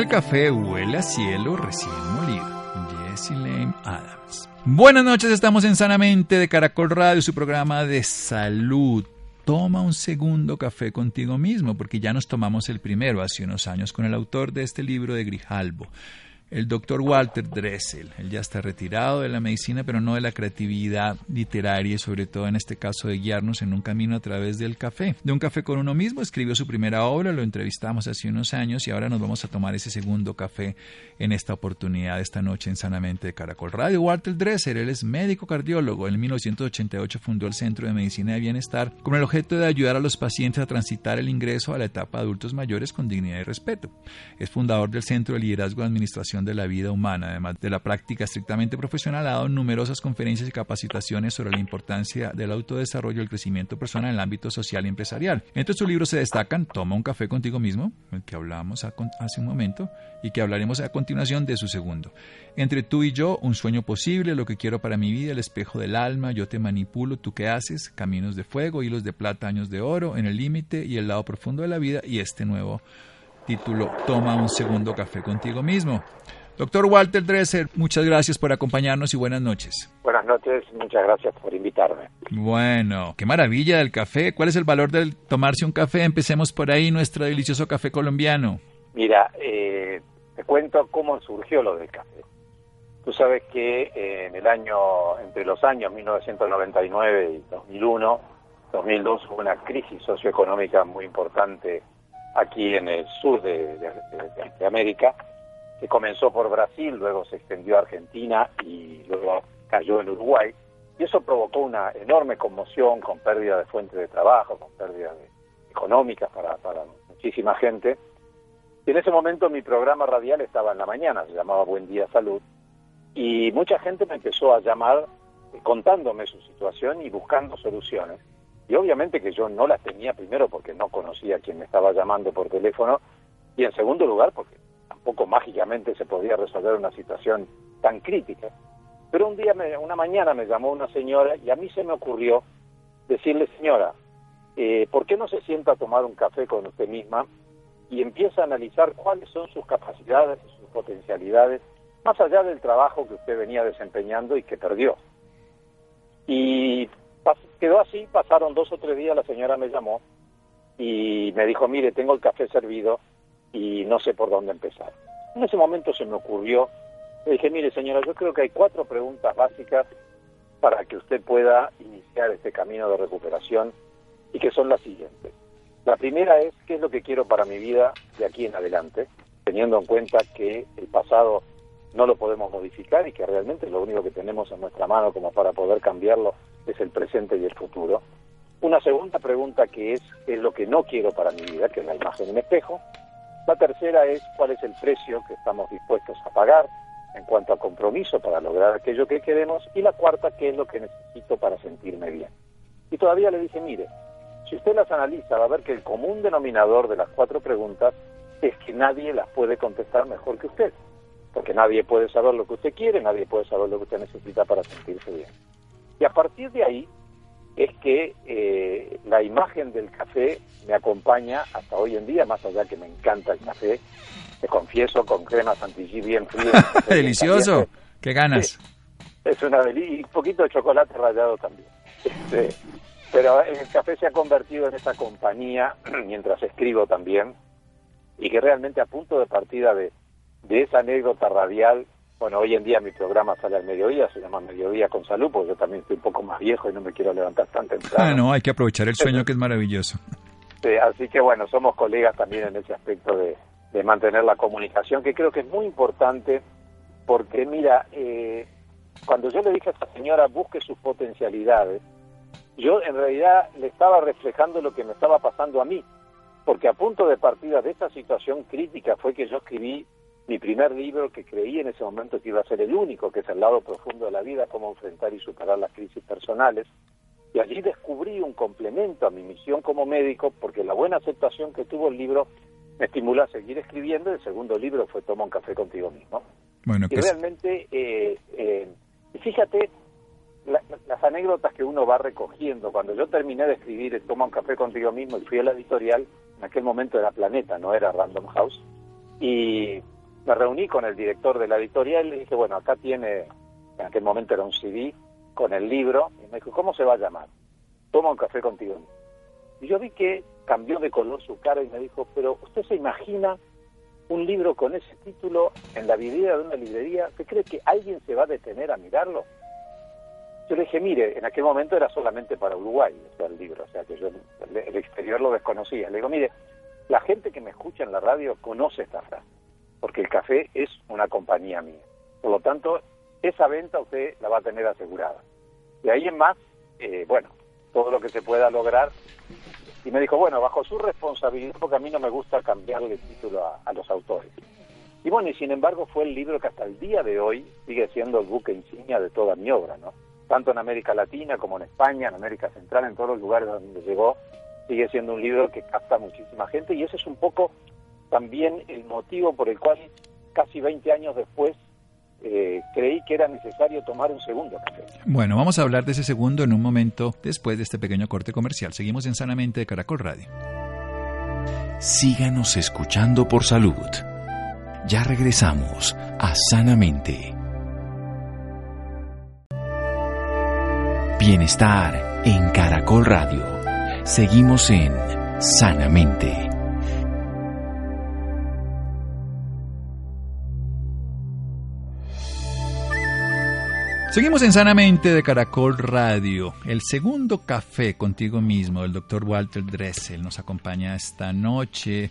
El café huele a cielo recién molido. Jessie Lane Adams. Buenas noches, estamos en Sanamente de Caracol Radio, su programa de salud. Toma un segundo café contigo mismo, porque ya nos tomamos el primero hace unos años con el autor de este libro de Grijalbo el doctor Walter Dressel. Él ya está retirado de la medicina, pero no de la creatividad literaria y sobre todo en este caso de guiarnos en un camino a través del café. De un café con uno mismo, escribió su primera obra, lo entrevistamos hace unos años y ahora nos vamos a tomar ese segundo café en esta oportunidad, esta noche en Sanamente de Caracol Radio. Walter Dressel, él es médico cardiólogo. En 1988 fundó el Centro de Medicina de Bienestar con el objeto de ayudar a los pacientes a transitar el ingreso a la etapa de adultos mayores con dignidad y respeto. Es fundador del Centro de Liderazgo de Administración de la vida humana. Además de la práctica estrictamente profesional, ha dado numerosas conferencias y capacitaciones sobre la importancia del autodesarrollo y el crecimiento personal en el ámbito social y empresarial. Entre sus libros se destacan Toma un café contigo mismo, el que hablábamos hace un momento, y que hablaremos a continuación de su segundo. Entre tú y yo, Un sueño posible, Lo que quiero para mi vida, El espejo del alma, Yo te manipulo, ¿tú qué haces? Caminos de fuego, Hilos de plata, Años de oro, En el límite y el lado profundo de la vida, y este nuevo título Toma un segundo café contigo mismo. Doctor Walter Dresser, muchas gracias por acompañarnos y buenas noches. Buenas noches, muchas gracias por invitarme. Bueno, qué maravilla del café. ¿Cuál es el valor de tomarse un café? Empecemos por ahí, nuestro delicioso café colombiano. Mira, eh, te cuento cómo surgió lo del café. Tú sabes que eh, en el año, entre los años 1999 y 2001, 2002 hubo una crisis socioeconómica muy importante aquí en el sur de, de, América, que comenzó por Brasil, luego se extendió a Argentina y luego cayó en Uruguay. Y eso provocó una enorme conmoción con pérdida de fuentes de trabajo, con pérdida económicas para, para muchísima gente. Y en ese momento mi programa radial estaba en la mañana, se llamaba Buen Día Salud, y mucha gente me empezó a llamar eh, contándome su situación y buscando soluciones. Y obviamente que yo no las tenía primero porque no conocía a quien me estaba llamando por teléfono y en segundo lugar porque tampoco mágicamente se podía resolver una situación tan crítica. Pero un día, una mañana me llamó una señora y a mí se me ocurrió decirle, señora, eh, ¿por qué no se sienta a tomar un café con usted misma y empieza a analizar cuáles son sus capacidades y sus potencialidades, más allá del trabajo que usted venía desempeñando y que perdió? Y quedó así, pasaron dos o tres días, la señora me llamó y me dijo, mire, tengo el café servido y no sé por dónde empezar. En ese momento se me ocurrió, le dije, mire señora, yo creo que hay cuatro preguntas básicas para que usted pueda iniciar este camino de recuperación y que son las siguientes. La primera es, ¿qué es lo que quiero para mi vida de aquí en adelante? Teniendo en cuenta que el pasado no lo podemos modificar y que realmente lo único que tenemos en nuestra mano como para poder cambiarlo es el presente y el futuro. Una segunda pregunta que es, ¿qué es lo que no quiero para mi vida? Que es la imagen en espejo. La tercera es, ¿cuál es el precio que estamos dispuestos a pagar en cuanto a compromiso para lograr aquello que queremos? Y la cuarta, ¿qué es lo que necesito para sentirme bien? Y todavía le dije, mire, si usted las analiza, va a ver que el común denominador de las cuatro preguntas es que nadie las puede contestar mejor que usted porque nadie puede saber lo que usted quiere, nadie puede saber lo que usted necesita para sentirse bien. Y a partir de ahí es que eh, la imagen del café me acompaña hasta hoy en día, más allá que me encanta el café, te confieso, con crema chantilly bien frío. Delicioso, qué ganas. Es una delicia, y un poquito de chocolate rallado también. Este, pero el café se ha convertido en esa compañía, mientras escribo también, y que realmente a punto de partida de, de esa anécdota radial, bueno, hoy en día mi programa sale al mediodía, se llama Mediodía con Salud, porque yo también estoy un poco más viejo y no me quiero levantar tan temprano. Ah, no, hay que aprovechar el sueño que es maravilloso. Sí, así que bueno, somos colegas también en ese aspecto de, de mantener la comunicación, que creo que es muy importante, porque mira, eh, cuando yo le dije a esta señora busque sus potencialidades, yo en realidad le estaba reflejando lo que me estaba pasando a mí, porque a punto de partida de esta situación crítica fue que yo escribí mi primer libro que creí en ese momento que iba a ser el único, que es El lado profundo de la vida, cómo enfrentar y superar las crisis personales. Y allí descubrí un complemento a mi misión como médico, porque la buena aceptación que tuvo el libro me estimuló a seguir escribiendo. El segundo libro fue Toma un café contigo mismo. Bueno, y realmente, eh, eh, fíjate las anécdotas que uno va recogiendo. Cuando yo terminé de escribir Toma un café contigo mismo y fui a la editorial, en aquel momento era Planeta, no era Random House, y me reuní con el director de la editorial y le dije, bueno, acá tiene, en aquel momento era un CD con el libro, y me dijo, ¿cómo se va a llamar? Toma un café contigo. Y yo vi que cambió de color su cara y me dijo, pero ¿usted se imagina un libro con ese título en la vidriera de una librería? ¿Usted cree que alguien se va a detener a mirarlo? Yo le dije, mire, en aquel momento era solamente para Uruguay, o el libro, o sea que yo el exterior lo desconocía. Le digo, mire, la gente que me escucha en la radio conoce esta frase porque el café es una compañía mía. Por lo tanto, esa venta usted la va a tener asegurada. De ahí en más, eh, bueno, todo lo que se pueda lograr. Y me dijo, bueno, bajo su responsabilidad, porque a mí no me gusta cambiarle el título a, los autores. Y bueno, y sin embargo fue el libro que hasta el día de hoy sigue siendo el buque insignia de toda mi obra, ¿no? Tanto en América Latina como en España, en América Central, en todos los lugares donde llegó, sigue siendo un libro que capta muchísima gente y ese es un poco también el motivo por el cual casi 20 años después eh, creí que era necesario tomar un segundo café. Bueno, vamos a hablar de ese segundo en un momento después de este pequeño corte comercial. Seguimos en Sanamente de Caracol Radio. Síganos escuchando por salud. Ya regresamos a Sanamente. Bienestar en Caracol Radio. Seguimos en Sanamente. Seguimos en Sanamente de Caracol Radio. El segundo café contigo mismo, el doctor Walter Dressel, nos acompaña esta noche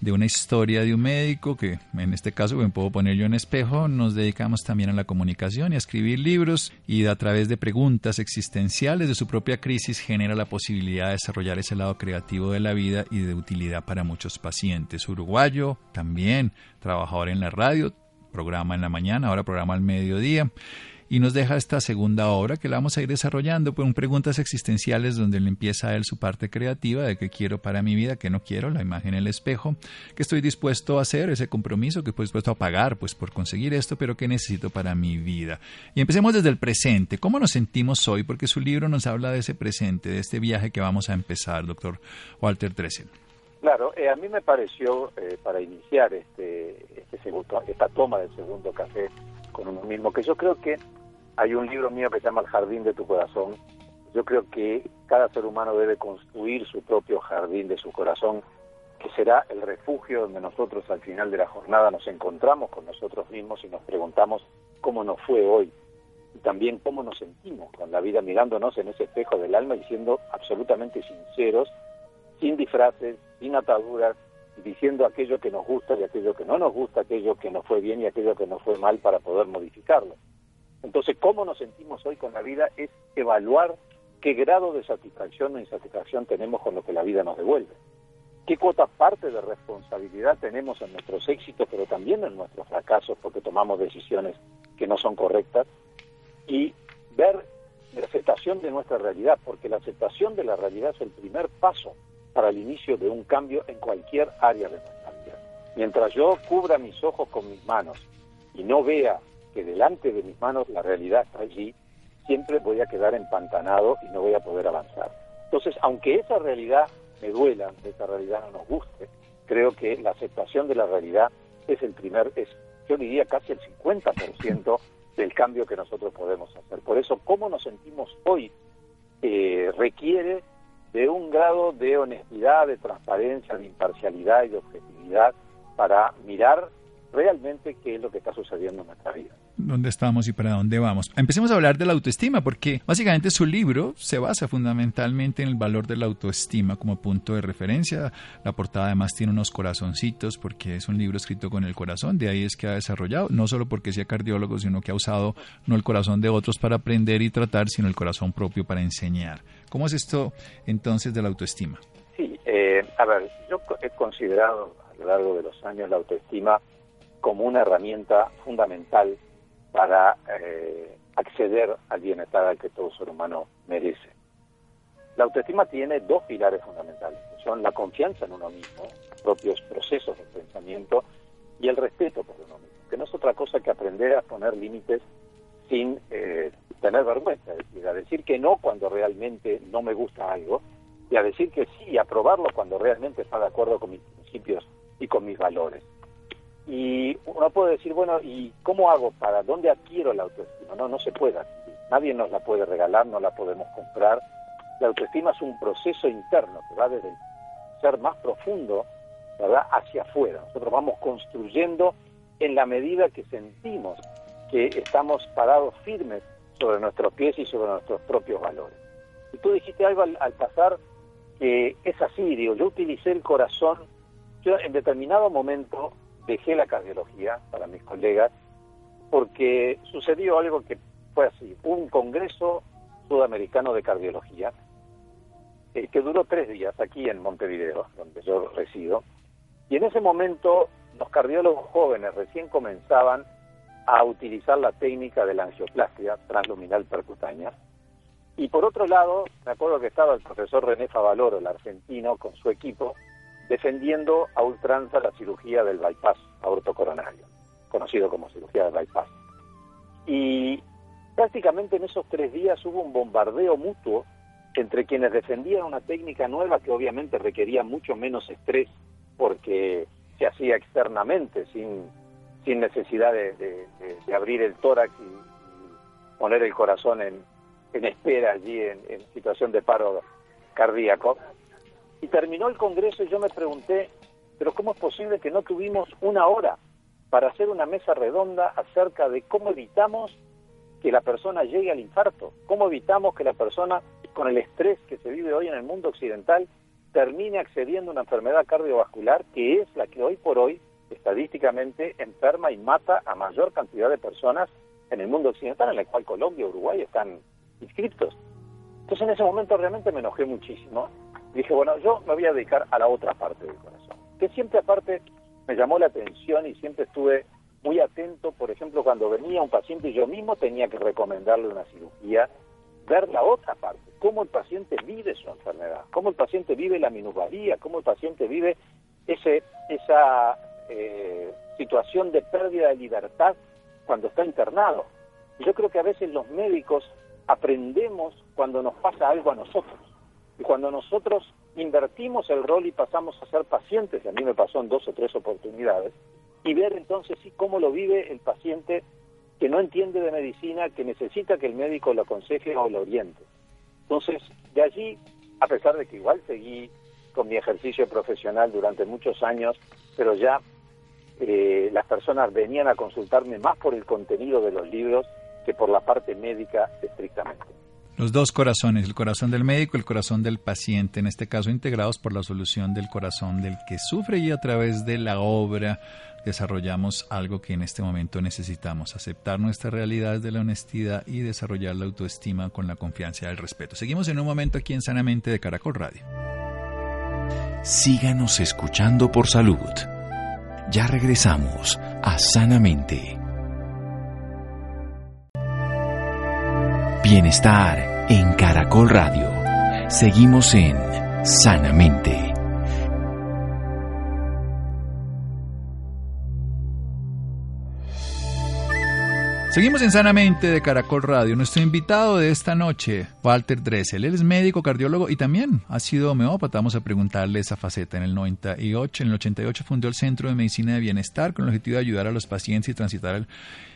de una historia de un médico que en este caso me puedo poner yo en espejo, nos dedicamos también a la comunicación y a escribir libros y a través de preguntas existenciales de su propia crisis genera la posibilidad de desarrollar ese lado creativo de la vida y de utilidad para muchos pacientes. Uruguayo, también trabajador en la radio, programa en la mañana, ahora programa al mediodía y nos deja esta segunda obra que la vamos a ir desarrollando con preguntas existenciales donde él empieza él su parte creativa de qué quiero para mi vida, qué no quiero, la imagen en el espejo, qué estoy dispuesto a hacer, ese compromiso que estoy dispuesto a pagar pues por conseguir esto, pero qué necesito para mi vida. Y empecemos desde el presente, ¿cómo nos sentimos hoy? Porque su libro nos habla de ese presente, de este viaje que vamos a empezar, doctor Walter Dressel. Claro, eh, a mí me pareció, eh, para iniciar este, este segundo, esta toma del segundo café con uno mismo, que yo creo que hay un libro mío que se llama El jardín de tu corazón. Yo creo que cada ser humano debe construir su propio jardín de su corazón, que será el refugio donde nosotros al final de la jornada nos encontramos con nosotros mismos y nos preguntamos cómo nos fue hoy y también cómo nos sentimos con la vida mirándonos en ese espejo del alma y siendo absolutamente sinceros, sin disfraces, sin ataduras, diciendo aquello que nos gusta y aquello que no nos gusta, aquello que nos fue bien y aquello que nos fue mal para poder modificarlo. Entonces, cómo nos sentimos hoy con la vida es evaluar qué grado de satisfacción o insatisfacción tenemos con lo que la vida nos devuelve. Qué cuota parte de responsabilidad tenemos en nuestros éxitos, pero también en nuestros fracasos, porque tomamos decisiones que no son correctas. Y ver la aceptación de nuestra realidad, porque la aceptación de la realidad es el primer paso para el inicio de un cambio en cualquier área de nuestra vida. Mientras yo cubra mis ojos con mis manos y no vea que delante de mis manos la realidad está allí, siempre voy a quedar empantanado y no voy a poder avanzar. Entonces, aunque esa realidad me duela, aunque esa realidad no nos guste, creo que la aceptación de la realidad es el primer, es, yo diría casi el 50% del cambio que nosotros podemos hacer. Por eso, cómo nos sentimos hoy eh, requiere de un grado de honestidad, de transparencia, de imparcialidad y de objetividad para mirar realmente qué es lo que está sucediendo en nuestra vida. ¿Dónde estamos y para dónde vamos? Empecemos a hablar de la autoestima, porque básicamente su libro se basa fundamentalmente en el valor de la autoestima como punto de referencia. La portada además tiene unos corazoncitos, porque es un libro escrito con el corazón, de ahí es que ha desarrollado, no solo porque sea cardiólogo, sino que ha usado no el corazón de otros para aprender y tratar, sino el corazón propio para enseñar. ¿Cómo es esto entonces de la autoestima? Sí, Eh, a ver, yo he considerado a lo largo de los años la autoestima como una herramienta fundamental para eh, acceder al bienestar al que todo ser humano merece. La autoestima tiene dos pilares fundamentales, que son la confianza en uno mismo, propios procesos de pensamiento y el respeto por uno mismo, que no es otra cosa que aprender a poner límites sin eh, tener vergüenza, es decir, a decir que no cuando realmente no me gusta algo y a decir que sí a probarlo cuando realmente está de acuerdo con mis principios y con mis valores. Y uno puede decir, bueno, ¿y cómo hago para dónde adquiero la autoestima? No, no se puede adquirir. Nadie nos la puede regalar, no la podemos comprar. La autoestima es un proceso interno que va desde el ser más profundo, ¿verdad?, hacia afuera. Nosotros vamos construyendo en la medida que sentimos que estamos parados firmes sobre nuestros pies y sobre nuestros propios valores. Y tú dijiste algo al, al pasar que es así, digo, yo utilicé el corazón, yo en determinado momento dejé la cardiología para mis colegas porque sucedió algo que fue así, un congreso sudamericano de cardiología eh, que duró tres días aquí en Montevideo, donde yo resido, y en ese momento los cardiólogos jóvenes recién comenzaban a utilizar la técnica de la angioplastia transluminal percutánea. Y por otro lado, me acuerdo que estaba el profesor René Favaloro, el argentino, con su equipo, defendiendo a ultranza la cirugía del bypass aortocoronario, conocido como cirugía del bypass. Y prácticamente en esos tres días hubo un bombardeo mutuo entre quienes defendían una técnica nueva que obviamente requería mucho menos estrés porque se hacía externamente, sin, sin necesidad de, abrir el tórax y, poner el corazón en, espera allí en, en situación de paro cardíaco. Y terminó el Congreso y yo me pregunté, pero ¿cómo es posible que no tuvimos una hora para hacer una mesa redonda acerca de cómo evitamos que la persona llegue al infarto? ¿Cómo evitamos que la persona, con el estrés que se vive hoy en el mundo occidental, termine accediendo a una enfermedad cardiovascular que es la que hoy por hoy estadísticamente enferma y mata a mayor cantidad de personas en el mundo occidental, en el cual Colombia y Uruguay están inscritos? Entonces en ese momento realmente me enojé muchísimo dije, bueno, yo me voy a dedicar a la otra parte del corazón, que siempre aparte me llamó la atención y siempre estuve muy atento, por ejemplo, cuando venía un paciente y yo mismo tenía que recomendarle una cirugía, ver la otra parte, cómo el paciente vive su enfermedad, cómo el paciente vive la minusvalía, cómo el paciente vive ese, esa eh, situación de pérdida de libertad cuando está internado. Yo creo que a veces los médicos aprendemos cuando nos pasa algo a nosotros. Y cuando nosotros invertimos el rol y pasamos a ser pacientes, y a mí me pasó en dos o tres oportunidades, y ver entonces sí cómo lo vive el paciente que no entiende de medicina, que necesita que el médico lo aconseje o lo oriente. Entonces, de allí, a pesar de que igual seguí con mi ejercicio profesional durante muchos años, pero ya eh, las personas venían a consultarme más por el contenido de los libros que por la parte médica estrictamente. Los dos corazones, el corazón del médico el corazón del paciente, en este caso integrados por la solución del corazón del que sufre y a través de la obra desarrollamos algo que en este momento necesitamos, aceptar nuestra realidad de la honestidad y desarrollar la autoestima con la confianza y el respeto. Seguimos en un momento aquí en Sanamente de Caracol Radio. Síganos escuchando por salud. Ya regresamos a Sanamente. Bienestar en Caracol Radio. Seguimos en Sanamente. Seguimos en Sanamente de Caracol Radio. Nuestro invitado de esta noche, Walter Dressel. Él es médico, cardiólogo y también ha sido homeópata. Vamos a preguntarle esa faceta. En el 98, en el 88 fundó el Centro de Medicina de Bienestar con el objetivo de ayudar a los pacientes y transitar el,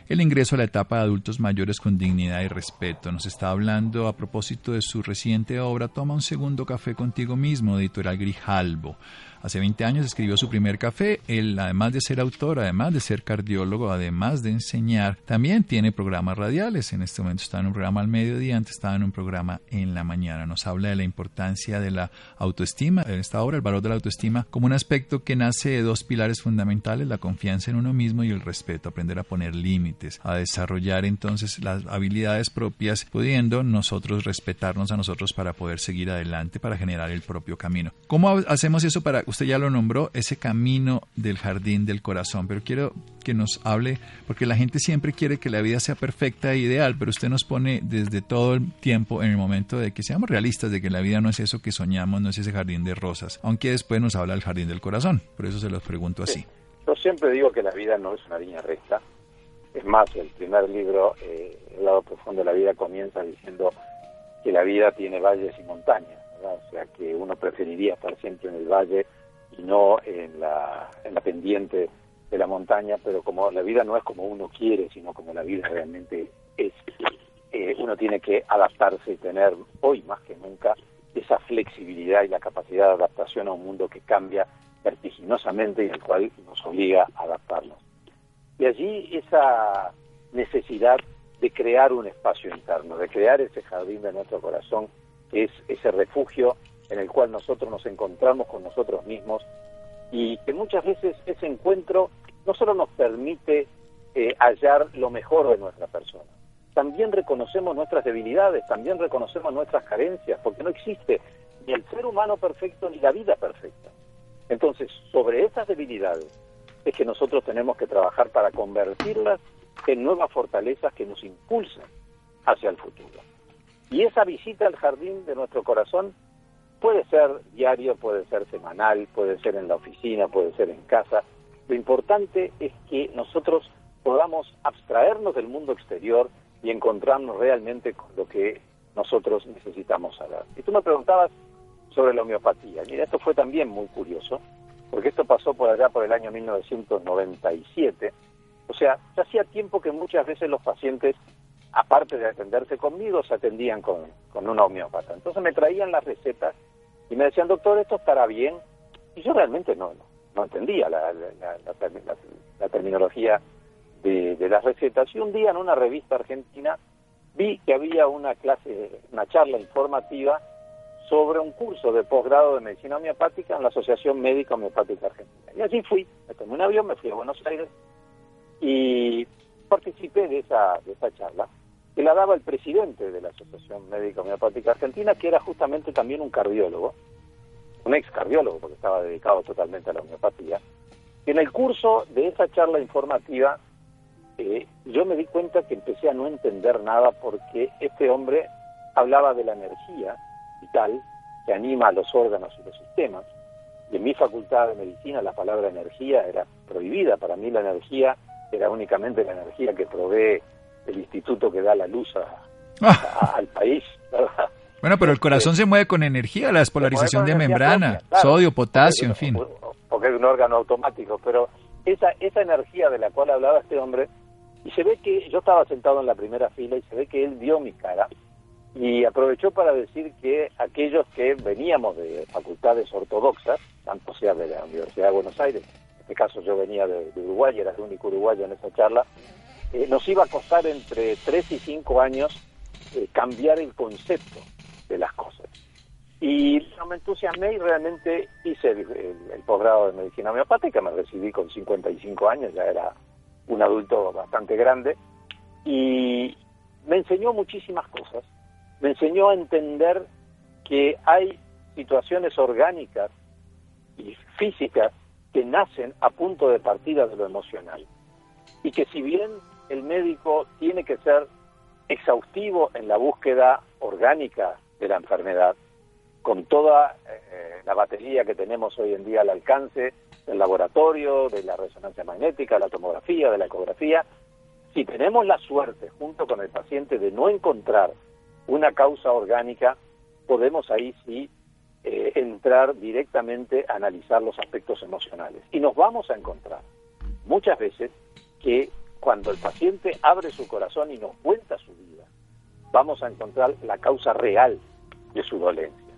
el ingreso a la etapa de adultos mayores con dignidad y respeto. Nos está hablando a propósito de su reciente obra Toma un segundo café contigo mismo, editorial Grijalbo. Hace 20 años escribió su primer café. Él, además de ser autor, además de ser cardiólogo, además de enseñar, también tiene programas radiales. En este momento está en un programa al mediodía, antes estaba en un programa en la mañana. Nos habla de la importancia de la autoestima, en esta obra, el valor de la autoestima, como un aspecto que nace de dos pilares fundamentales, la confianza en uno mismo y el respeto, aprender a poner límites a desarrollar entonces las habilidades propias, pudiendo nosotros respetarnos a nosotros para poder seguir adelante, para generar el propio camino. ¿Cómo hacemos eso para, usted ya lo nombró, ese camino del jardín del corazón? Pero quiero que nos hable, porque la gente siempre quiere que la vida sea perfecta e ideal, pero usted nos pone desde todo el tiempo en el momento de que seamos realistas, de que la vida no es eso que soñamos, no es ese jardín de rosas, aunque después nos habla del jardín del corazón. Por eso se los pregunto así. Yo siempre digo que la vida no es una línea recta. Es más, el primer libro, eh, El lado profundo de la vida, comienza diciendo que la vida tiene valles y montañas. O sea, que uno preferiría estar siempre en el valle y no en la, en la pendiente de la montaña, pero como la vida no es como uno quiere, sino como la vida realmente es, eh, uno tiene que adaptarse y tener hoy más que nunca esa flexibilidad y la capacidad de adaptación a un mundo que cambia vertiginosamente y el cual nos obliga a adaptarnos. Y allí esa necesidad de crear un espacio interno, de crear ese jardín de nuestro corazón, que es ese refugio en el cual nosotros nos encontramos con nosotros mismos y que muchas veces ese encuentro no solo nos permite eh, hallar lo mejor de nuestra persona, también reconocemos nuestras debilidades, también reconocemos nuestras carencias, porque no existe ni el ser humano perfecto ni la vida perfecta. Entonces, sobre esas debilidades es que nosotros tenemos que trabajar para convertirlas en nuevas fortalezas que nos impulsen hacia el futuro. Y esa visita al jardín de nuestro corazón puede ser diario, puede ser semanal, puede ser en la oficina, puede ser en casa. Lo importante es que nosotros podamos abstraernos del mundo exterior y encontrarnos realmente con lo que nosotros necesitamos saber. Y tú me preguntabas sobre la homeopatía. Mira, esto fue también muy curioso, porque esto pasó por allá por el año 1997. O sea, ya hacía tiempo que muchas veces los pacientes, aparte de atenderse conmigo, se atendían con, con una homeópata. Entonces me traían las recetas y me decían, doctor, esto estará bien. Y yo realmente no, no, entendía la, terminología de, las recetas. Y un día en una revista argentina vi que había una clase, una charla informativa sobre un curso de posgrado de medicina homeopática en la Asociación Médica Homeopática Argentina. Y allí fui, me tomé un avión, me fui a Buenos Aires y participé de esa, de esa charla que la daba el presidente de la Asociación Médica Homeopática Argentina, que era justamente también un cardiólogo, un ex cardiólogo, porque estaba dedicado totalmente a la homeopatía. Y en el curso de esa charla informativa eh, yo me di cuenta que empecé a no entender nada porque este hombre hablaba de la energía vital que anima a los órganos y los sistemas. Y en mi facultad de medicina la palabra energía era prohibida. Para mí la energía era únicamente la energía que provee el instituto que da la luz ah. al país. Bueno, pero el corazón este, se mueve con energía, la despolarización de membrana, sodio, potasio, en fin. Porque es un órgano automático, pero esa, esa energía de la cual hablaba este hombre y se ve que yo estaba sentado en la primera fila y se ve que él vio mi cara y aprovechó para decir que aquellos que veníamos de facultades ortodoxas, tanto sea de la Universidad de Buenos Aires, en este caso yo venía de, Uruguay, era el único uruguayo en esa charla, eh, nos iba a costar entre 3 y 5 años eh, cambiar el concepto de las cosas. Y me entusiasmé y realmente hice el, el posgrado de medicina homeopática, me recibí con 55 años, ya era un adulto bastante grande, y me enseñó muchísimas cosas. Me enseñó a entender que hay situaciones orgánicas y físicas que nacen a punto de partida de lo emocional. Y que si bien el médico tiene que ser exhaustivo en la búsqueda orgánica de la enfermedad, con toda eh, la batería que tenemos hoy en día al alcance del laboratorio, de la resonancia magnética, la tomografía, de la ecografía, si tenemos la suerte, junto con el paciente, de no encontrar una causa orgánica, podemos ahí sí eh, entrar directamente a analizar los aspectos emocionales. Y nos vamos a encontrar muchas veces que cuando el paciente abre su corazón y nos cuenta su vida, vamos a encontrar la causa real de su dolencia.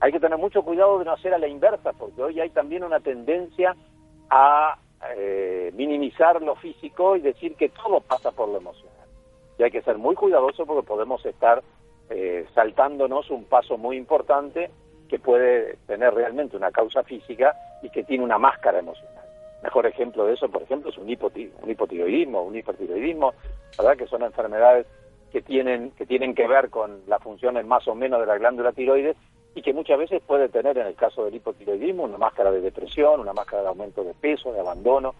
Hay que tener mucho cuidado de no hacer a la inversa, porque hoy hay también una tendencia a eh, minimizar lo físico y decir que todo pasa por lo emocional. Y hay que ser muy cuidadoso porque podemos estar eh, saltándonos un paso muy importante que puede tener realmente una causa física y que tiene una máscara emocional. Mejor ejemplo de eso, por ejemplo, es un, un hipotiroidismo, un hipertiroidismo, ¿verdad? Que son enfermedades que tienen, que tienen que ver con las funciones más o menos de la glándula tiroides y que muchas veces puede tener, en el caso del hipotiroidismo, una máscara de depresión, una máscara de aumento de peso, de abandono,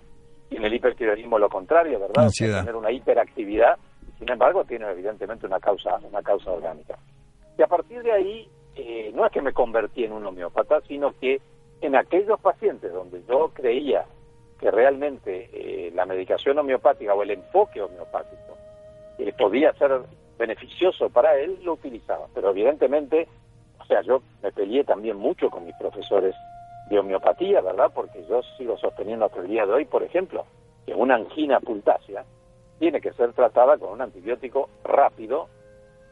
y en el hipertiroidismo lo contrario, ¿verdad? Tener una hiperactividad, sin embargo, tiene evidentemente una causa, una causa orgánica. Y a partir de ahí, eh, no es que me convertí en un homeópata, sino que en aquellos pacientes donde yo creía que realmente eh, la medicación homeopática o el enfoque homeopático eh, podía ser beneficioso para él, lo utilizaba. Pero evidentemente, o sea, yo me peleé también mucho con mis profesores de homeopatía, ¿verdad? Porque yo sigo sosteniendo hasta el día de hoy, por ejemplo, que una angina pultácea tiene que ser tratada con un antibiótico rápido,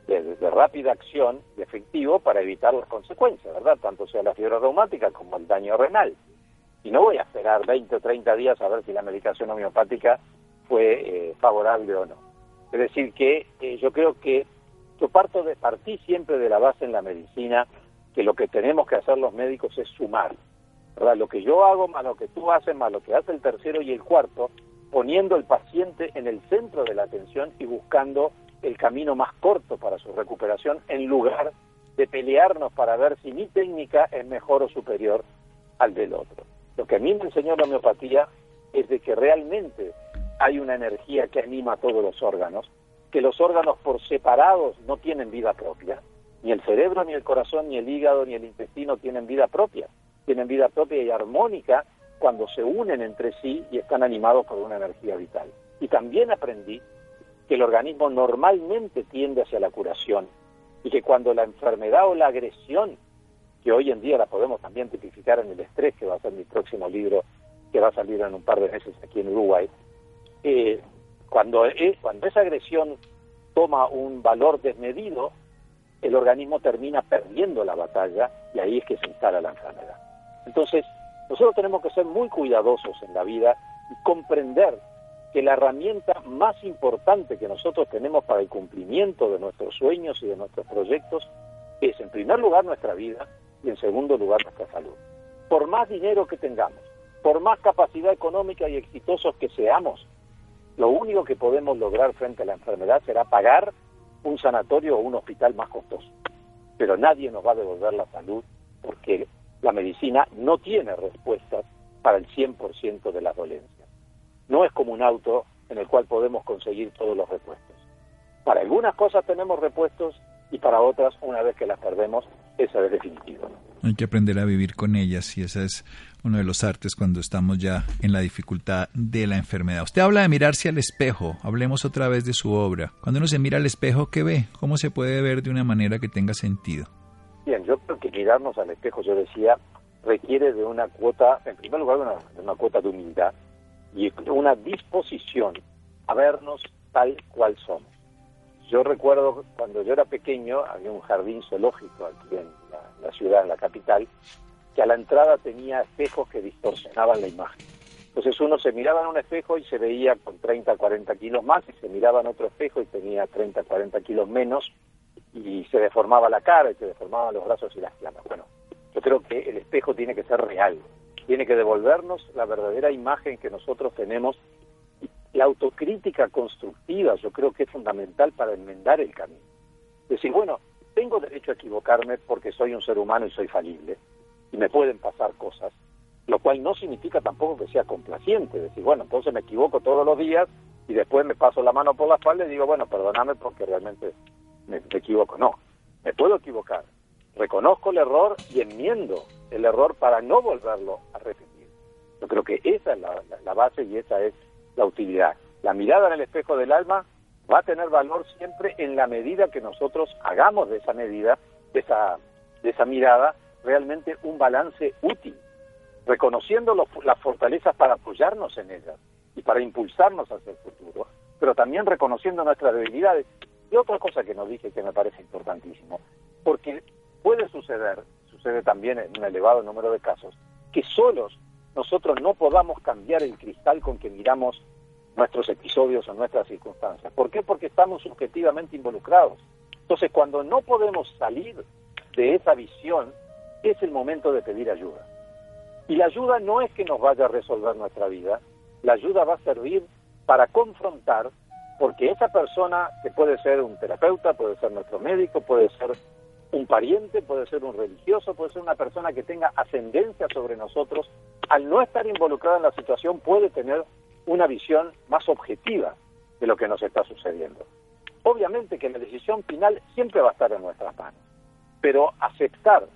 de, rápida acción y efectivo para evitar las consecuencias, ¿verdad? Tanto sea la fiebre reumática como el daño renal. Y no voy a esperar 20 o 30 días a ver si la medicación homeopática fue eh, favorable o no. Es decir, que eh, yo creo que yo parto de, partí siempre de la base en la medicina que lo que tenemos que hacer los médicos es sumar. ¿verdad? Lo que yo hago más lo que tú haces más lo que hace el tercero y el cuarto, poniendo el paciente en el centro de la atención y buscando el camino más corto para su recuperación en lugar de pelearnos para ver si mi técnica es mejor o superior al del otro. Lo que a mí me enseñó la homeopatía es de que realmente hay una energía que anima a todos los órganos, que los órganos por separados no tienen vida propia, ni el cerebro, ni el corazón, ni el hígado, ni el intestino tienen vida propia, tienen vida propia y armónica cuando se unen entre sí y están animados por una energía vital. Y también aprendí que el organismo normalmente tiende hacia la curación y que cuando la enfermedad o la agresión, que hoy en día la podemos también tipificar en el estrés, que va a ser mi próximo libro, que va a salir en un par de meses aquí en Uruguay, eh, cuando, cuando esa agresión toma un valor desmedido, el organismo termina perdiendo la batalla y ahí es que se instala la enfermedad. Entonces, nosotros tenemos que ser muy cuidadosos en la vida y comprender que la herramienta más importante que nosotros tenemos para el cumplimiento de nuestros sueños y de nuestros proyectos es, en primer lugar, nuestra vida y, en segundo lugar, nuestra salud. Por más dinero que tengamos, por más capacidad económica y exitosos que seamos, lo único que podemos lograr frente a la enfermedad será pagar un sanatorio o un hospital más costoso. Pero nadie nos va a devolver la salud porque la medicina no tiene respuestas para el 100% de las dolencias. No es como un auto en el cual podemos conseguir todos los repuestos. Para algunas cosas tenemos repuestos y para otras, una vez que las perdemos, esa es definitiva. Hay que aprender a vivir con ellas y ese es uno de los artes cuando estamos ya en la dificultad de la enfermedad. Usted habla de mirarse al espejo, hablemos otra vez de su obra. Cuando uno se mira al espejo, ¿qué ve? ¿Cómo se puede ver de una manera que tenga sentido? Bien, yo creo que mirarnos al espejo, yo decía, requiere de una cuota, en primer lugar, una, una cuota de humildad y una disposición a vernos tal cual somos. Yo recuerdo cuando yo era pequeño, había un jardín zoológico aquí en la, ciudad, en la capital, que a la entrada tenía espejos que distorsionaban la imagen. Entonces uno se miraba en un espejo y se veía con 30, 40 kilos más, y se miraba en otro espejo y tenía 30, 40 kilos menos, y se deformaba la cara y se deformaban los brazos y las piernas. Bueno, yo creo que el espejo tiene que ser real, tiene que devolvernos la verdadera imagen que nosotros tenemos. La autocrítica constructiva yo creo que es fundamental para enmendar el camino. Decir, bueno, tengo derecho a equivocarme porque soy un ser humano y soy falible, y me pueden pasar cosas, lo cual no significa tampoco que sea complaciente, decir, bueno, entonces me equivoco todos los días y después me paso la mano por la espalda y digo, bueno, perdóname porque realmente me, equivoco. No, me puedo equivocar. Reconozco el error y enmiendo el error para no volverlo a repetir. Yo creo que esa es la, base y esa es la utilidad. La mirada en el espejo del alma va a tener valor siempre en la medida que nosotros hagamos de esa medida, de esa, de esa mirada, realmente un balance útil, reconociendo las fortalezas para apoyarnos en ellas y para impulsarnos hacia el futuro, pero también reconociendo nuestras debilidades y otra cosa que nos dije que me parece importantísimo, porque puede suceder, sucede también en un elevado número de casos, que solos nosotros no podamos cambiar el cristal con que miramos nuestros episodios o nuestras circunstancias. ¿Por qué? Porque estamos subjetivamente involucrados. Entonces, cuando no podemos salir de esa visión, es el momento de pedir ayuda. Y la ayuda no es que nos vaya a resolver nuestra vida, la ayuda va a servir para confrontar, porque esa persona, que puede ser un terapeuta, puede ser nuestro médico, puede ser un pariente, puede ser un religioso, puede ser una persona que tenga ascendencia sobre nosotros, al no estar involucrada en la situación puede tener una visión más objetiva de lo que nos está sucediendo. Obviamente que la decisión final siempre va a estar en nuestras manos, pero aceptar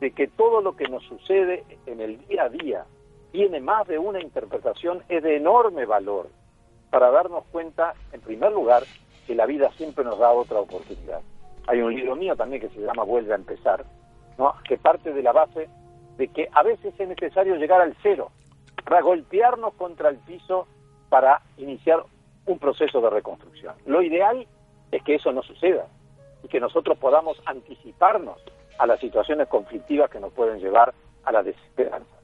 de que todo lo que nos sucede en el día a día tiene más de una interpretación es de enorme valor para darnos cuenta, en primer lugar, que la vida siempre nos da otra oportunidad. Hay un libro mío también que se llama Vuelve a empezar, ¿no? que parte de la base de que a veces es necesario llegar al cero, para golpearnos contra el piso para iniciar un proceso de reconstrucción. Lo ideal es que eso no suceda y que nosotros podamos anticiparnos a las situaciones conflictivas que nos pueden llevar a la desesperanza.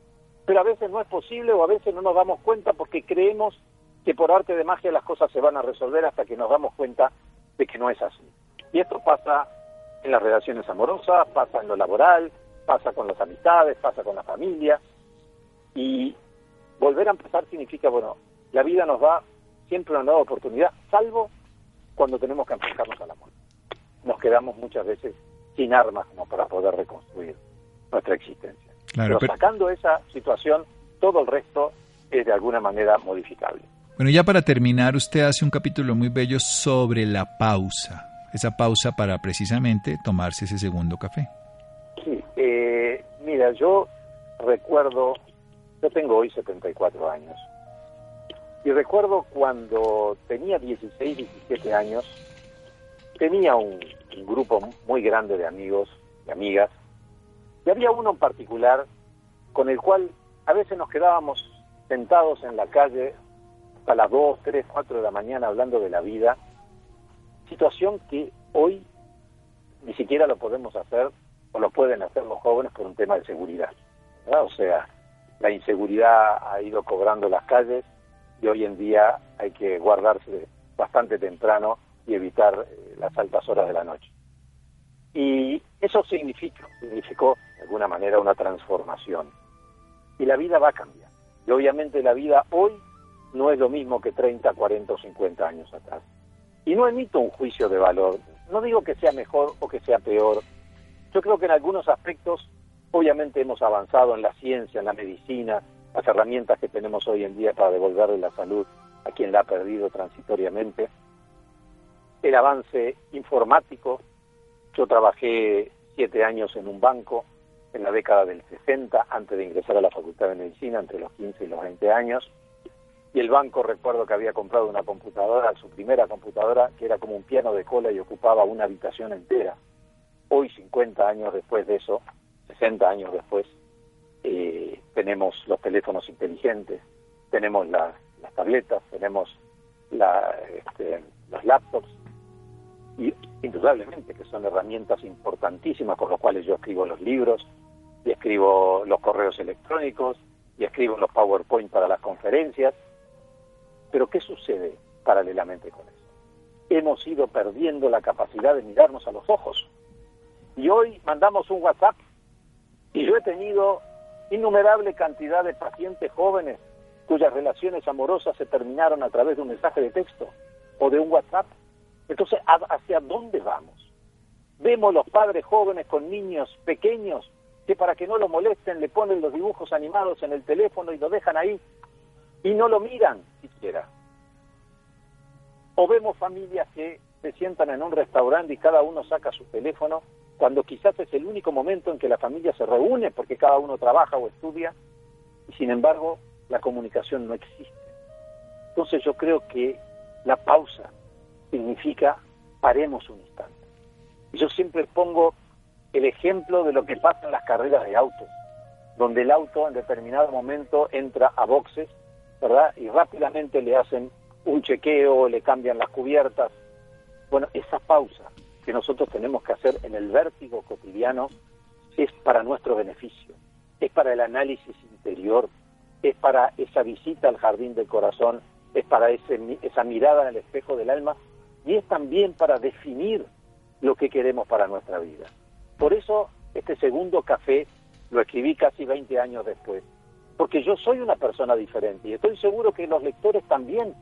Pero a veces no es posible o a veces no nos damos cuenta porque creemos que por arte de magia las cosas se van a resolver hasta que nos damos cuenta de que no es así. Y esto pasa en las relaciones amorosas, pasa en lo laboral, pasa con las amistades, pasa con la familia. Y volver a empezar significa, bueno, la vida nos da siempre una nueva oportunidad, salvo cuando tenemos que enfrentarnos al amor. Nos quedamos muchas veces sin armas como para poder reconstruir nuestra existencia. pero, sacando esa situación, todo el resto es de alguna manera modificable. Bueno, ya para terminar, usted hace un capítulo muy bello sobre la pausa esa pausa para precisamente tomarse ese segundo café. Sí, eh, mira, yo recuerdo, yo tengo hoy 74 años, y recuerdo cuando tenía 16, 17 años, tenía un, un grupo muy grande de amigos y amigas, y había uno en particular con el cual a veces nos quedábamos sentados en la calle hasta las 2, 3, 4 de la mañana hablando de la vida, situación que hoy ni siquiera lo podemos hacer o lo pueden hacer los jóvenes por un tema de seguridad. O sea, la inseguridad ha ido cobrando las calles y hoy en día hay que guardarse bastante temprano y evitar eh, las altas horas de la noche. Y eso significa, significó de alguna manera una transformación. Y la vida va a cambiar. Y obviamente la vida hoy no es lo mismo que 30, 40 o 50 años atrás. Y no emito un juicio de valor. No digo que sea mejor o que sea peor. Yo creo que en algunos aspectos, obviamente hemos avanzado en la ciencia, en la medicina, las herramientas que tenemos hoy en día para devolverle la salud a quien la ha perdido transitoriamente. El avance informático. Yo trabajé siete años en un banco en la década del 60, antes de ingresar a la Facultad de Medicina, entre los 15 y los 20 años y el banco recuerdo que había comprado una computadora, su primera computadora, que era como un piano de cola y ocupaba una habitación entera. Hoy, 50 años después de eso, 60 años después, eh, tenemos los teléfonos inteligentes, tenemos las tabletas, tenemos la, este, los laptops, y indudablemente que son herramientas importantísimas con las cuales yo escribo los libros, y escribo los correos electrónicos, y escribo los PowerPoint para las conferencias, pero ¿qué sucede paralelamente con eso? Hemos ido perdiendo la capacidad de mirarnos a los ojos. Y hoy mandamos un WhatsApp y yo he tenido innumerable cantidad de pacientes jóvenes cuyas relaciones amorosas se terminaron a través de un mensaje de texto o de un WhatsApp. Entonces, ¿hacia dónde vamos? Vemos los padres jóvenes con niños pequeños que para que no lo molesten le ponen los dibujos animados en el teléfono y lo dejan ahí y no lo miran O vemos familias que se sientan en un restaurante y cada uno saca su teléfono cuando quizás es el único momento en que la familia se reúne porque cada uno trabaja o estudia y sin embargo la comunicación no existe. Entonces yo creo que la pausa significa paremos un instante. Y yo siempre pongo el ejemplo de lo que pasa en las carreras de autos, donde el auto en determinado momento entra a boxes Y rápidamente le hacen un chequeo, le cambian las cubiertas. Bueno, esa pausa que nosotros tenemos que hacer en el vértigo cotidiano es para nuestro beneficio, es para el análisis interior, es para esa visita al jardín del corazón, es para ese, esa mirada en el espejo del alma y es también para definir lo que queremos para nuestra vida. Por eso este segundo café lo escribí casi 20 años después, porque yo soy una persona diferente y estoy seguro que los lectores también.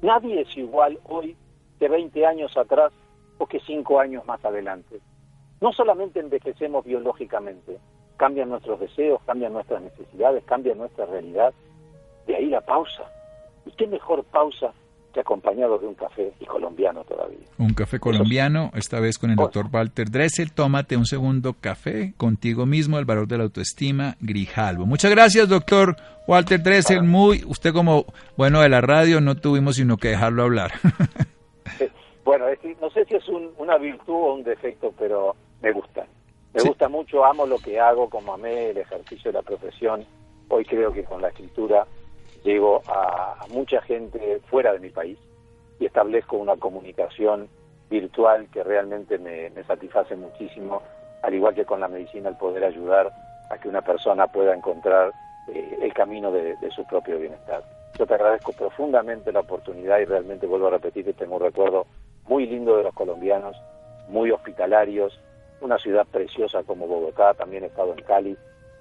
Nadie es igual hoy que 20 años atrás o que 5 años más adelante. No solamente envejecemos biológicamente, cambian nuestros deseos, cambian nuestras necesidades, cambian nuestra realidad. De ahí la pausa. ¿Y qué mejor pausa que acompañado de un café y colombiano todavía? Un café colombiano, esta vez con el doctor Walter Dressel. Tómate un segundo café contigo mismo, el valor de la autoestima, Grijalvo. Muchas gracias, doctor Walter Dressel. Muy, usted como bueno de la radio, no tuvimos sino que dejarlo hablar. bueno, no sé si es una virtud o un defecto, pero me gusta. Me gusta mucho, amo lo que hago, como amé el ejercicio de la profesión. Hoy creo que con la escritura llego a, mucha gente fuera de mi país y establezco una comunicación virtual que realmente me, satisface muchísimo, al igual que con la medicina, el poder ayudar a que una persona pueda encontrar eh, el camino de, de, su propio bienestar. Yo te agradezco profundamente la oportunidad y realmente vuelvo a repetir que tengo un recuerdo muy lindo de los colombianos, muy hospitalarios, una ciudad preciosa como Bogotá, también he estado en Cali.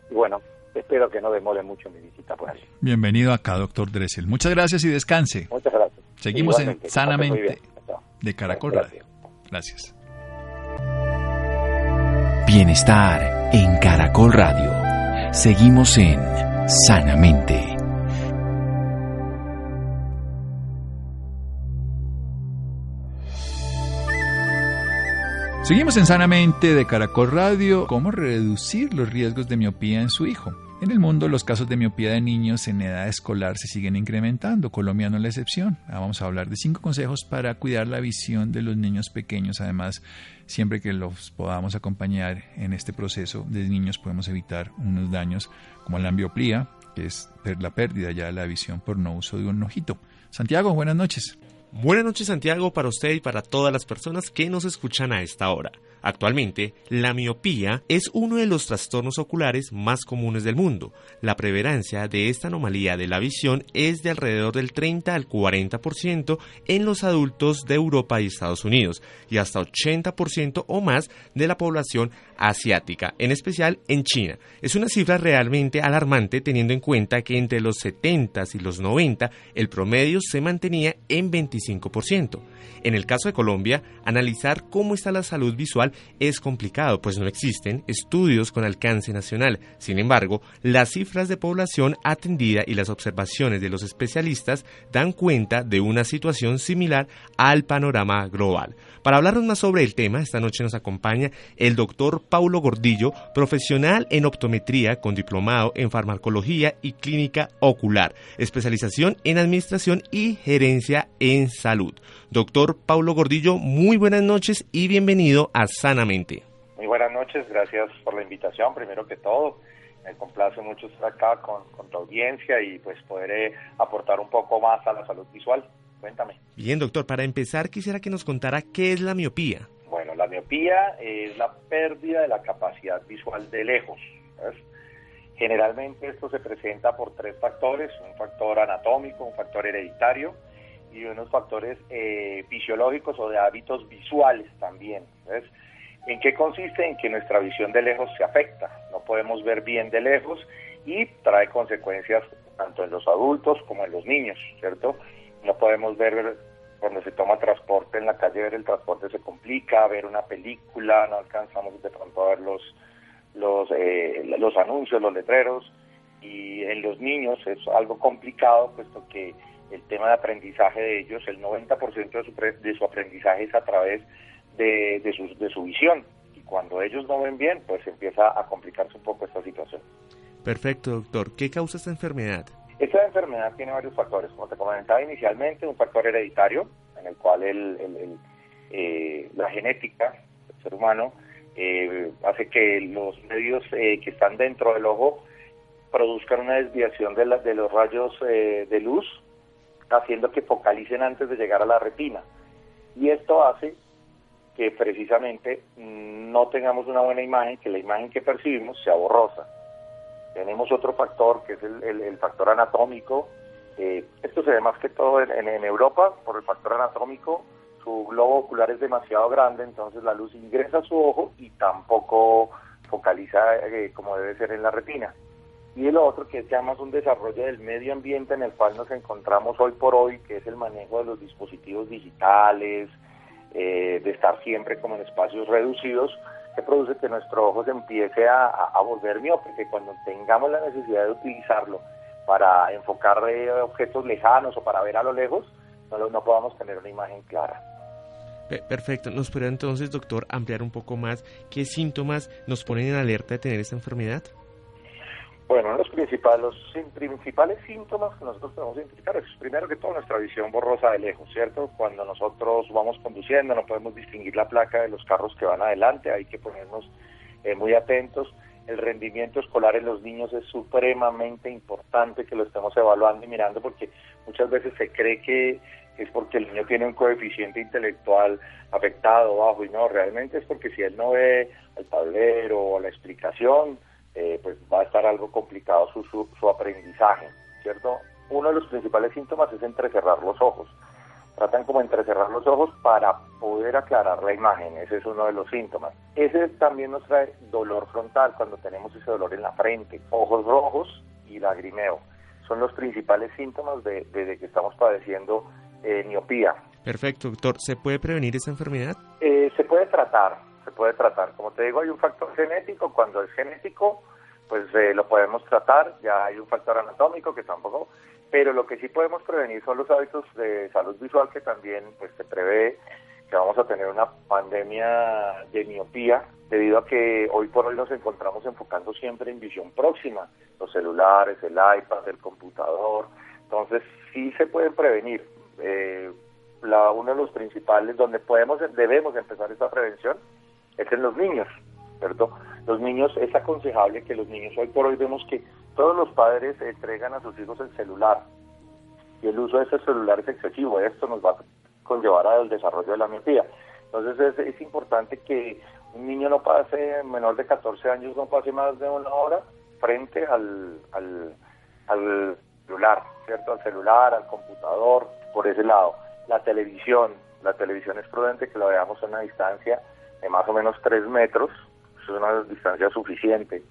Y bueno, espero que no demore mucho mi visita por allí. Bienvenido acá, doctor Dressel. Muchas gracias y descanse. Muchas gracias. Seguimos en Sanamente de Caracol Radio. Gracias. Bienestar en Caracol Radio. Seguimos en Sanamente. Seguimos en Sanamente de Caracol Radio. ¿Cómo reducir los riesgos de miopía en su hijo? En el mundo los casos de miopía de niños en edad escolar se siguen incrementando, Colombia no es la excepción. Ah, vamos a hablar de cinco consejos para cuidar la visión de los niños pequeños. Además, siempre que los podamos acompañar en este proceso de niños podemos evitar unos daños como la ambliopía, que es la pérdida ya de la visión por no uso de un ojito. Santiago, buenas noches. Buenas noches Santiago para usted y para todas las personas que nos escuchan a esta hora. Actualmente, la miopía es uno de los trastornos oculares más comunes del mundo. La prevalencia de esta anomalía de la visión es de alrededor del 30 al 40% en los adultos de Europa y Estados Unidos y hasta 80% o más de la población asiática, en especial en China. Es una cifra realmente alarmante teniendo en cuenta que entre los 70 y los 90 el promedio se mantenía en 25%. En el caso de Colombia, analizar cómo está la salud visual es complicado, pues no existen estudios con alcance nacional. Sin embargo, las cifras de población atendida y las observaciones de los especialistas dan cuenta de una situación similar al panorama global. Para hablarnos más sobre el tema, esta noche nos acompaña el doctor Paulo Gordillo, profesional en optometría con diplomado en farmacología y clínica ocular, especialización en administración y gerencia en salud. Doctor Paulo Gordillo, muy buenas noches y bienvenido a Sanamente. Muy buenas noches, gracias por la invitación, primero que todo. Me complace mucho estar acá con, tu audiencia y pues poder eh, aportar un poco más a la salud visual. Cuéntame. Bien, doctor, para empezar quisiera que nos contara qué es la miopía. Bueno, la miopía es la pérdida de la capacidad visual de lejos. Generalmente esto se presenta por tres factores, un factor anatómico, un factor hereditario y unos factores eh, fisiológicos o de hábitos visuales también. ¿En qué consiste? En que nuestra visión de lejos se afecta, no podemos ver bien de lejos y trae consecuencias tanto en los adultos como en los niños, ¿cierto? no podemos ver cuando se toma transporte en la calle, ver el transporte se complica, ver una película, no alcanzamos de pronto a ver los, los, eh, los anuncios, los letreros, y en los niños es algo complicado, puesto que el tema de aprendizaje de ellos, el 90% de su, de su aprendizaje es a través de, de, su, de su visión, y cuando ellos no ven bien, pues empieza a complicarse un poco esta situación. Perfecto, doctor. ¿Qué causa esta enfermedad? Esta enfermedad tiene varios factores, como te comentaba inicialmente, un factor hereditario, en el cual eh, la genética del ser humano eh, hace que los medios eh, que están dentro del ojo produzcan una desviación de, de los rayos de luz, haciendo que focalicen antes de llegar a la retina. Y esto hace que precisamente mm, no tengamos una buena imagen, que la imagen que percibimos sea borrosa. Tenemos otro factor que es el, factor anatómico. Eh, esto se ve más que todo en, Europa por el factor anatómico. Su globo ocular es demasiado grande, entonces la luz ingresa a su ojo y tampoco focaliza eh, como debe ser en la retina. y el otro que se llama un desarrollo del medio ambiente en el cual nos encontramos hoy por hoy, que es el manejo de los dispositivos digitales, eh, de estar siempre como en espacios reducidos, que produce que nuestro ojo se empiece a, a, volver miope, que cuando tengamos la necesidad de utilizarlo para enfocar eh, objetos lejanos o para ver a lo lejos, no, no podamos tener una imagen clara. Perfecto. ¿Nos podría entonces, doctor, ampliar un poco más qué síntomas nos ponen en alerta de tener esta enfermedad? Bueno, los principales, los principales síntomas que nosotros podemos identificar es primero que todo nuestra visión borrosa de lejos, ¿cierto? Cuando nosotros vamos conduciendo no podemos distinguir la placa de los carros que van adelante, hay que ponernos eh, muy atentos. El rendimiento escolar en los niños es supremamente importante que lo estemos evaluando y mirando porque muchas veces se cree que es porque el niño tiene un coeficiente intelectual afectado, bajo, y no, realmente es porque si él no ve el tablero o la explicación, eh, pues va a estar algo complicado su, su, aprendizaje, ¿cierto? Uno de los principales síntomas es entrecerrar los ojos. Tratan como entrecerrar los ojos para poder aclarar la imagen, ese es uno de los síntomas. Ese también nos trae dolor frontal cuando tenemos ese dolor en la frente, ojos rojos y lagrimeo. Son los principales síntomas de, que estamos padeciendo eh, miopía. Perfecto, doctor. ¿Se puede prevenir esa enfermedad? Eh, se puede tratar, se puede tratar. Como te digo, hay un factor genético. Cuando es genético, pues eh, lo podemos tratar. Ya hay un factor anatómico que tampoco. Pero lo que sí podemos prevenir son los hábitos de salud visual que también pues se prevé que vamos a tener una pandemia de miopía debido a que hoy por hoy nos encontramos enfocando siempre en visión próxima, los celulares, el iPad, el computador. Entonces sí se pueden prevenir. Eh, la, uno de los principales donde podemos debemos empezar esta prevención es en los niños, ¿cierto? Los niños, es aconsejable que los niños, hoy por hoy vemos que todos los padres entregan a sus hijos el celular y el uso de ese celular es excesivo, esto nos va a conllevar al desarrollo de la miopía. Entonces es, es importante que un niño no pase, menor de 14 años, no pase más de una hora frente al, celular, ¿cierto? Al celular, al computador, por ese lado. La televisión, la televisión es prudente que la veamos a una distancia de más o menos tres metros, es una distancia suficiente,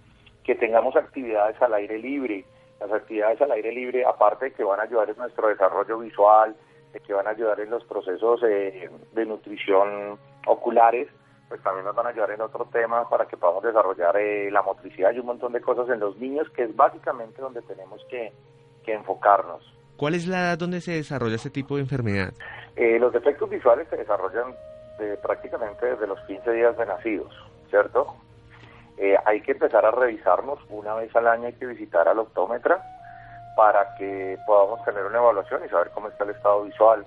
que tengamos actividades al aire libre, las actividades al aire libre, aparte de que van a ayudar en nuestro desarrollo visual, de que van a ayudar en los procesos eh, de nutrición oculares, pues también nos van a ayudar en otro tema para que podamos desarrollar eh, la motricidad y un montón de cosas en los niños, que es básicamente donde tenemos que, que enfocarnos. ¿Cuál es la edad donde se desarrolla este tipo de enfermedad? Eh, los defectos visuales se desarrollan prácticamente desde los 15 días de nacidos, ¿cierto? Eh, hay que empezar a revisarnos una vez al año, hay que visitar al optómetra para que podamos tener una evaluación y saber cómo está el estado visual.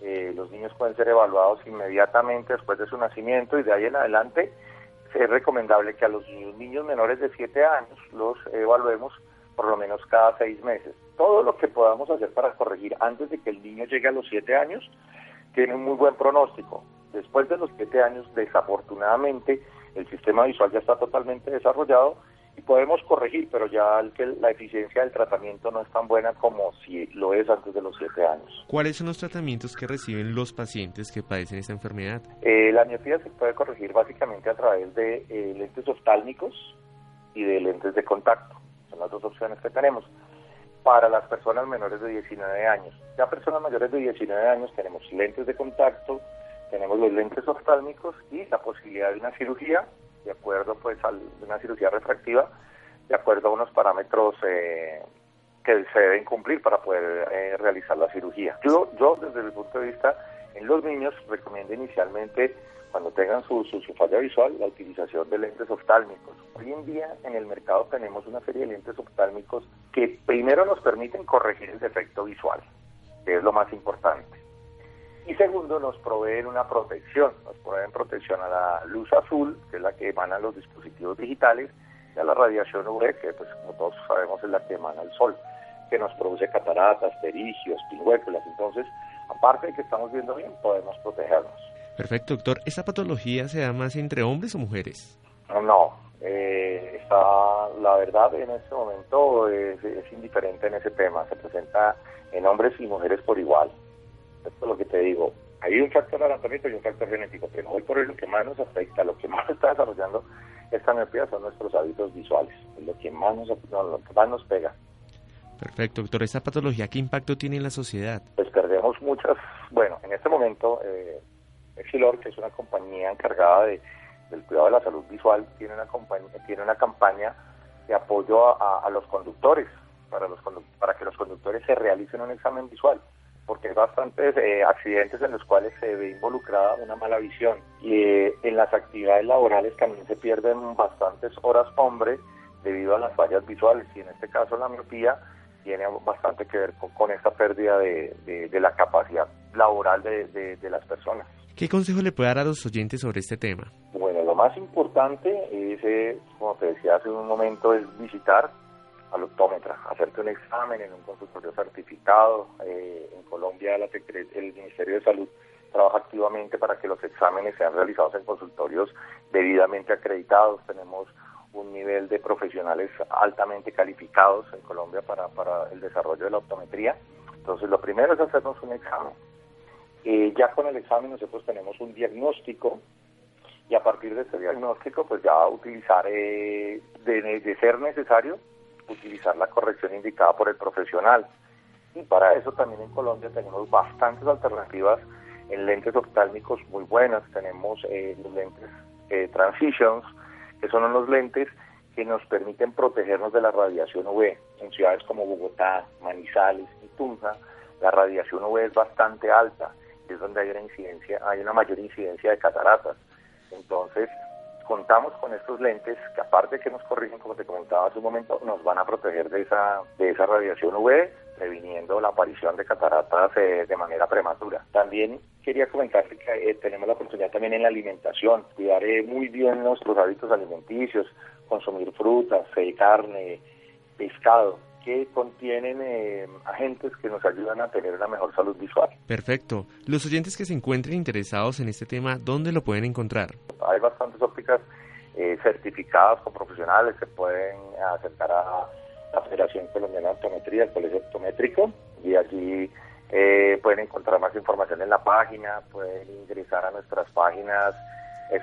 Eh, los niños pueden ser evaluados inmediatamente después de su nacimiento y de ahí en adelante es recomendable que a los niños menores de 7 años los evaluemos por lo menos cada 6 meses. Todo lo que podamos hacer para corregir antes de que el niño llegue a los 7 años tiene un muy buen pronóstico. Después de los siete años, desafortunadamente, el sistema visual ya está totalmente desarrollado y podemos corregir, pero ya el que la eficiencia del tratamiento no es tan buena como si lo es antes de los siete años. ¿Cuáles son los tratamientos que reciben los pacientes que padecen esta enfermedad? Eh, la miopía se puede corregir básicamente a través de eh, lentes oftálmicos y de lentes de contacto. Son las dos opciones que tenemos para las personas menores de 19 años. Ya personas mayores de 19 años tenemos lentes de contacto, tenemos los lentes oftálmicos y la posibilidad de una cirugía, de acuerdo pues a una cirugía refractiva, de acuerdo a unos parámetros eh, que se deben cumplir para poder eh, realizar la cirugía. Yo, yo desde mi punto de vista, en los niños recomiendo inicialmente cuando tengan su, su, falla visual, la utilización de lentes oftálmicos. Hoy en día en el mercado tenemos una serie de lentes oftálmicos que primero nos permiten corregir el defecto visual, que es lo más importante. Y segundo, nos proveen una protección, nos proveen protección a la luz azul, que es la que emanan los dispositivos digitales, y a la radiación UV, que pues como todos sabemos es la que emana el sol, que nos produce cataratas, perigios, pingüéculas. Entonces, aparte de que estamos viendo bien, podemos protegernos. Perfecto, doctor. ¿Esta patología se da más entre hombres o mujeres? No, eh, está, la verdad en este momento es, indiferente en ese tema. Se presenta en hombres y mujeres por igual. Esto es lo que te digo. Hay un factor anatómico y un factor genético, pero hoy por hoy lo que más nos afecta, lo que más está desarrollando esta miopía son nuestros hábitos visuales, lo que más nos, lo que más nos pega. Perfecto, doctor. ¿Esta patología qué impacto tiene en la sociedad? Pues perdemos muchas, bueno, en este momento, eh, Exilor, que es una compañía encargada de, del cuidado de la salud visual, tiene una, tiene una campaña de apoyo a, los conductores, para, los para que los conductores se realicen un examen visual porque hay bastantes eh, accidentes en los cuales se ve involucrada una mala visión y eh, en las actividades laborales también se pierden bastantes horas hombre debido a las fallas visuales y en este caso la miopía tiene bastante que ver con, esta pérdida de, la capacidad laboral de, las personas. ¿Qué consejo le puede dar a los oyentes sobre este tema? Bueno, lo más importante es, eh, como te decía hace un momento, es visitar al optómetra, hacerte un examen en un consultorio certificado. Eh, en Colombia el Ministerio de Salud trabaja activamente para que los exámenes sean realizados en consultorios debidamente acreditados. Tenemos un nivel de profesionales altamente calificados en Colombia para, para el desarrollo de la optometría. Entonces, lo primero es hacernos un examen. Eh, ya con el examen nosotros tenemos un diagnóstico y a partir de ese diagnóstico, pues ya utilizar, eh, de, ser necesario, utilizar la corrección indicada por el profesional. Y para eso también en Colombia tenemos bastantes alternativas en lentes oftálmicos muy buenas. Tenemos eh, los lentes Transitions, que son unos lentes que nos permiten protegernos de la radiación UV. En ciudades como Bogotá, Manizales y Tunja, la radiación UV es bastante alta, es donde hay una incidencia, hay una mayor incidencia de cataratas. Entonces, contamos con estos lentes que aparte de que nos corrigen, como te comentaba hace un momento, nos van a proteger de esa, de esa radiación UV, previniendo la aparición de cataratas eh, de manera prematura. También quería comentarte que eh, tenemos la oportunidad también en la alimentación, cuidar muy bien nuestros hábitos alimenticios, consumir frutas, eh, carne, pescado, que contienen agentes que nos ayudan a tener una mejor salud visual. Perfecto. Los oyentes que se encuentren interesados en este tema, ¿dónde lo pueden encontrar? Hay bastantes ópticas certificadas con profesionales, se pueden acercar a la Federación Colombiana de Optometría, el Colegio Optométrico, y allí eh, pueden encontrar más información en la página, pueden ingresar a nuestras páginas eh,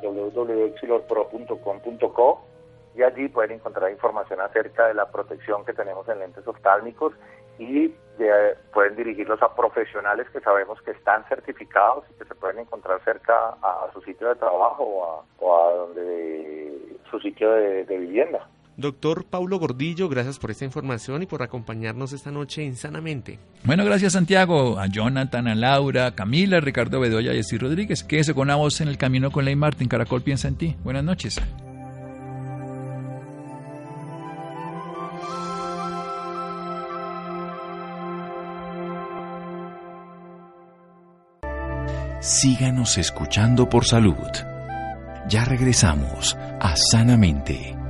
www.exilorpro.com.co y allí pueden encontrar información acerca de la protección que tenemos en lentes oftálmicos y eh, pueden dirigirlos a profesionales que sabemos que están certificados y que se pueden encontrar cerca a, su sitio de trabajo o a, donde su sitio de vivienda. Doctor Paulo Gordillo, gracias por esta información y por acompañarnos esta noche en Sanamente. Bueno, gracias Santiago, a Jonathan, a Laura, a Camila, a Ricardo Bedoya y a Rodríguez. Quédese con una voz en el camino con Ley Martín. Caracol piensa en ti. Buenas noches. Síganos escuchando por salud. Ya regresamos a Sanamente.